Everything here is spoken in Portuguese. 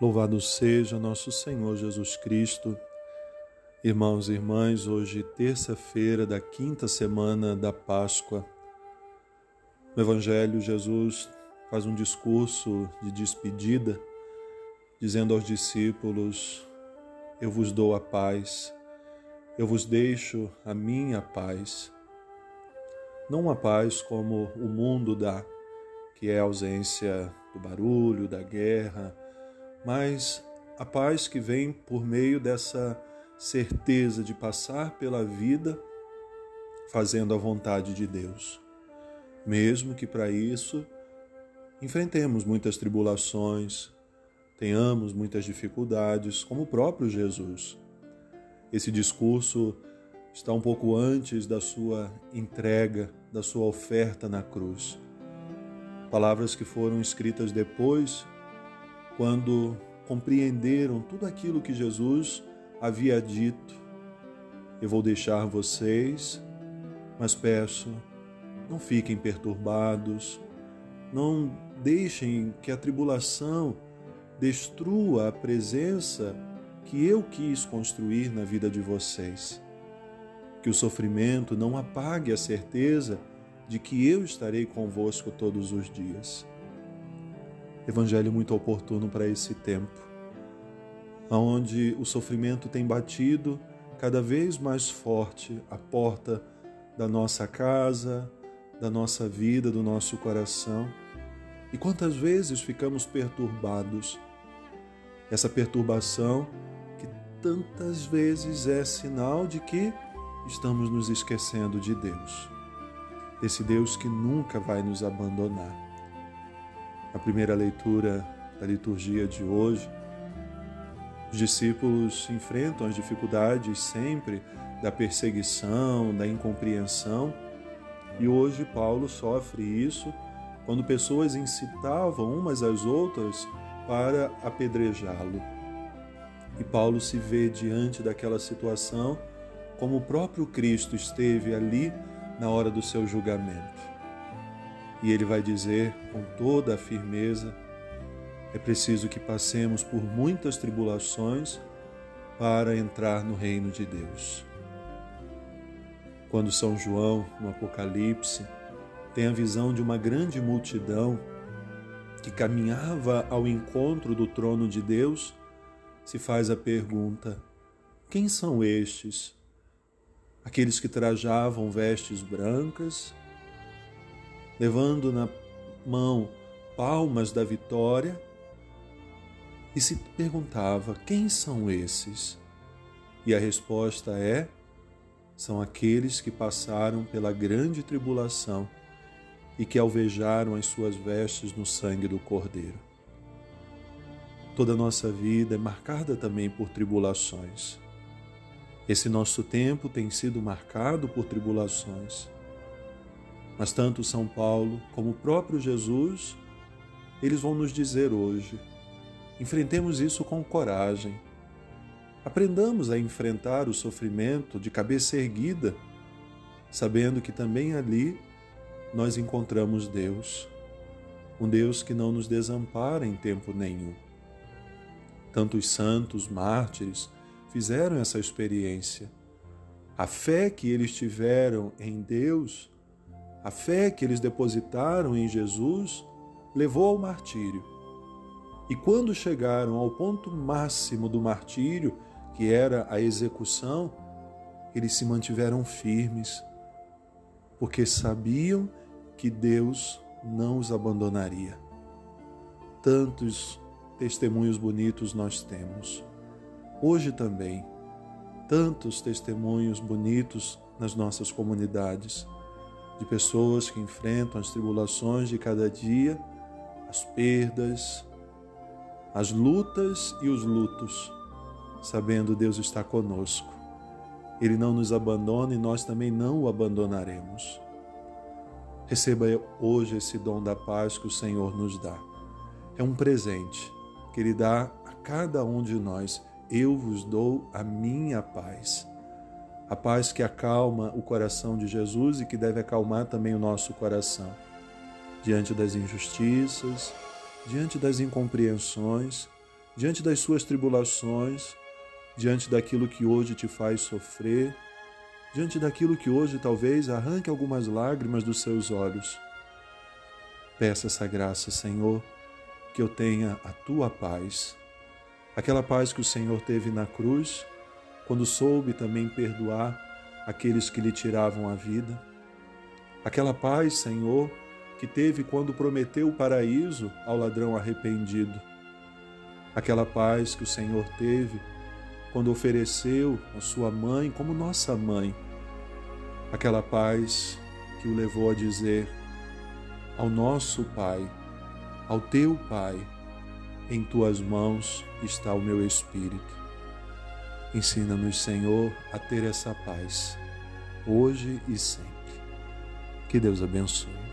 Louvado seja nosso Senhor Jesus Cristo. Irmãos e irmãs, hoje, terça-feira da quinta semana da Páscoa. No Evangelho, Jesus faz um discurso de despedida, dizendo aos discípulos: Eu vos dou a paz, eu vos deixo a minha paz. Não a paz como o mundo dá, que é a ausência do barulho, da guerra, mas a paz que vem por meio dessa certeza de passar pela vida fazendo a vontade de Deus. Mesmo que para isso enfrentemos muitas tribulações, tenhamos muitas dificuldades, como o próprio Jesus. Esse discurso está um pouco antes da sua entrega, da sua oferta na cruz. Palavras que foram escritas depois quando compreenderam tudo aquilo que Jesus havia dito. Eu vou deixar vocês, mas peço, não fiquem perturbados, não deixem que a tribulação destrua a presença que eu quis construir na vida de vocês. Que o sofrimento não apague a certeza de que eu estarei convosco todos os dias. Evangelho muito oportuno para esse tempo, onde o sofrimento tem batido cada vez mais forte a porta da nossa casa, da nossa vida, do nosso coração. E quantas vezes ficamos perturbados? Essa perturbação que tantas vezes é sinal de que estamos nos esquecendo de Deus, desse Deus que nunca vai nos abandonar. A primeira leitura da liturgia de hoje, os discípulos enfrentam as dificuldades sempre da perseguição, da incompreensão, e hoje Paulo sofre isso quando pessoas incitavam umas às outras para apedrejá-lo. E Paulo se vê diante daquela situação como o próprio Cristo esteve ali na hora do seu julgamento. E ele vai dizer com toda a firmeza: é preciso que passemos por muitas tribulações para entrar no reino de Deus. Quando São João, no Apocalipse, tem a visão de uma grande multidão que caminhava ao encontro do trono de Deus, se faz a pergunta: quem são estes? Aqueles que trajavam vestes brancas, levando na mão palmas da vitória, e se perguntava: quem são esses? E a resposta é: são aqueles que passaram pela grande tribulação e que alvejaram as suas vestes no sangue do Cordeiro. Toda a nossa vida é marcada também por tribulações. Esse nosso tempo tem sido marcado por tribulações. Mas tanto São Paulo como o próprio Jesus, eles vão nos dizer hoje: enfrentemos isso com coragem. Aprendamos a enfrentar o sofrimento de cabeça erguida, sabendo que também ali nós encontramos Deus, um Deus que não nos desampara em tempo nenhum. Tantos santos, mártires, fizeram essa experiência. A fé que eles tiveram em Deus a fé que eles depositaram em Jesus levou ao martírio. E quando chegaram ao ponto máximo do martírio, que era a execução, eles se mantiveram firmes, porque sabiam que Deus não os abandonaria. Tantos testemunhos bonitos nós temos. Hoje também, tantos testemunhos bonitos nas nossas comunidades de pessoas que enfrentam as tribulações de cada dia, as perdas, as lutas e os lutos, sabendo Deus está conosco. Ele não nos abandona e nós também não o abandonaremos. Receba hoje esse dom da paz que o Senhor nos dá. É um presente que Ele dá a cada um de nós. Eu vos dou a minha paz a paz que acalma o coração de Jesus e que deve acalmar também o nosso coração. Diante das injustiças, diante das incompreensões, diante das suas tribulações, diante daquilo que hoje te faz sofrer, diante daquilo que hoje talvez arranque algumas lágrimas dos seus olhos. Peça essa graça, Senhor, que eu tenha a tua paz, aquela paz que o Senhor teve na cruz, quando soube também perdoar aqueles que lhe tiravam a vida, aquela paz, Senhor, que teve quando prometeu o paraíso ao ladrão arrependido, aquela paz que o Senhor teve quando ofereceu a sua mãe como nossa mãe, aquela paz que o levou a dizer ao nosso Pai, ao teu Pai, em tuas mãos está o meu espírito. Ensina-nos, Senhor, a ter essa paz, hoje e sempre. Que Deus abençoe.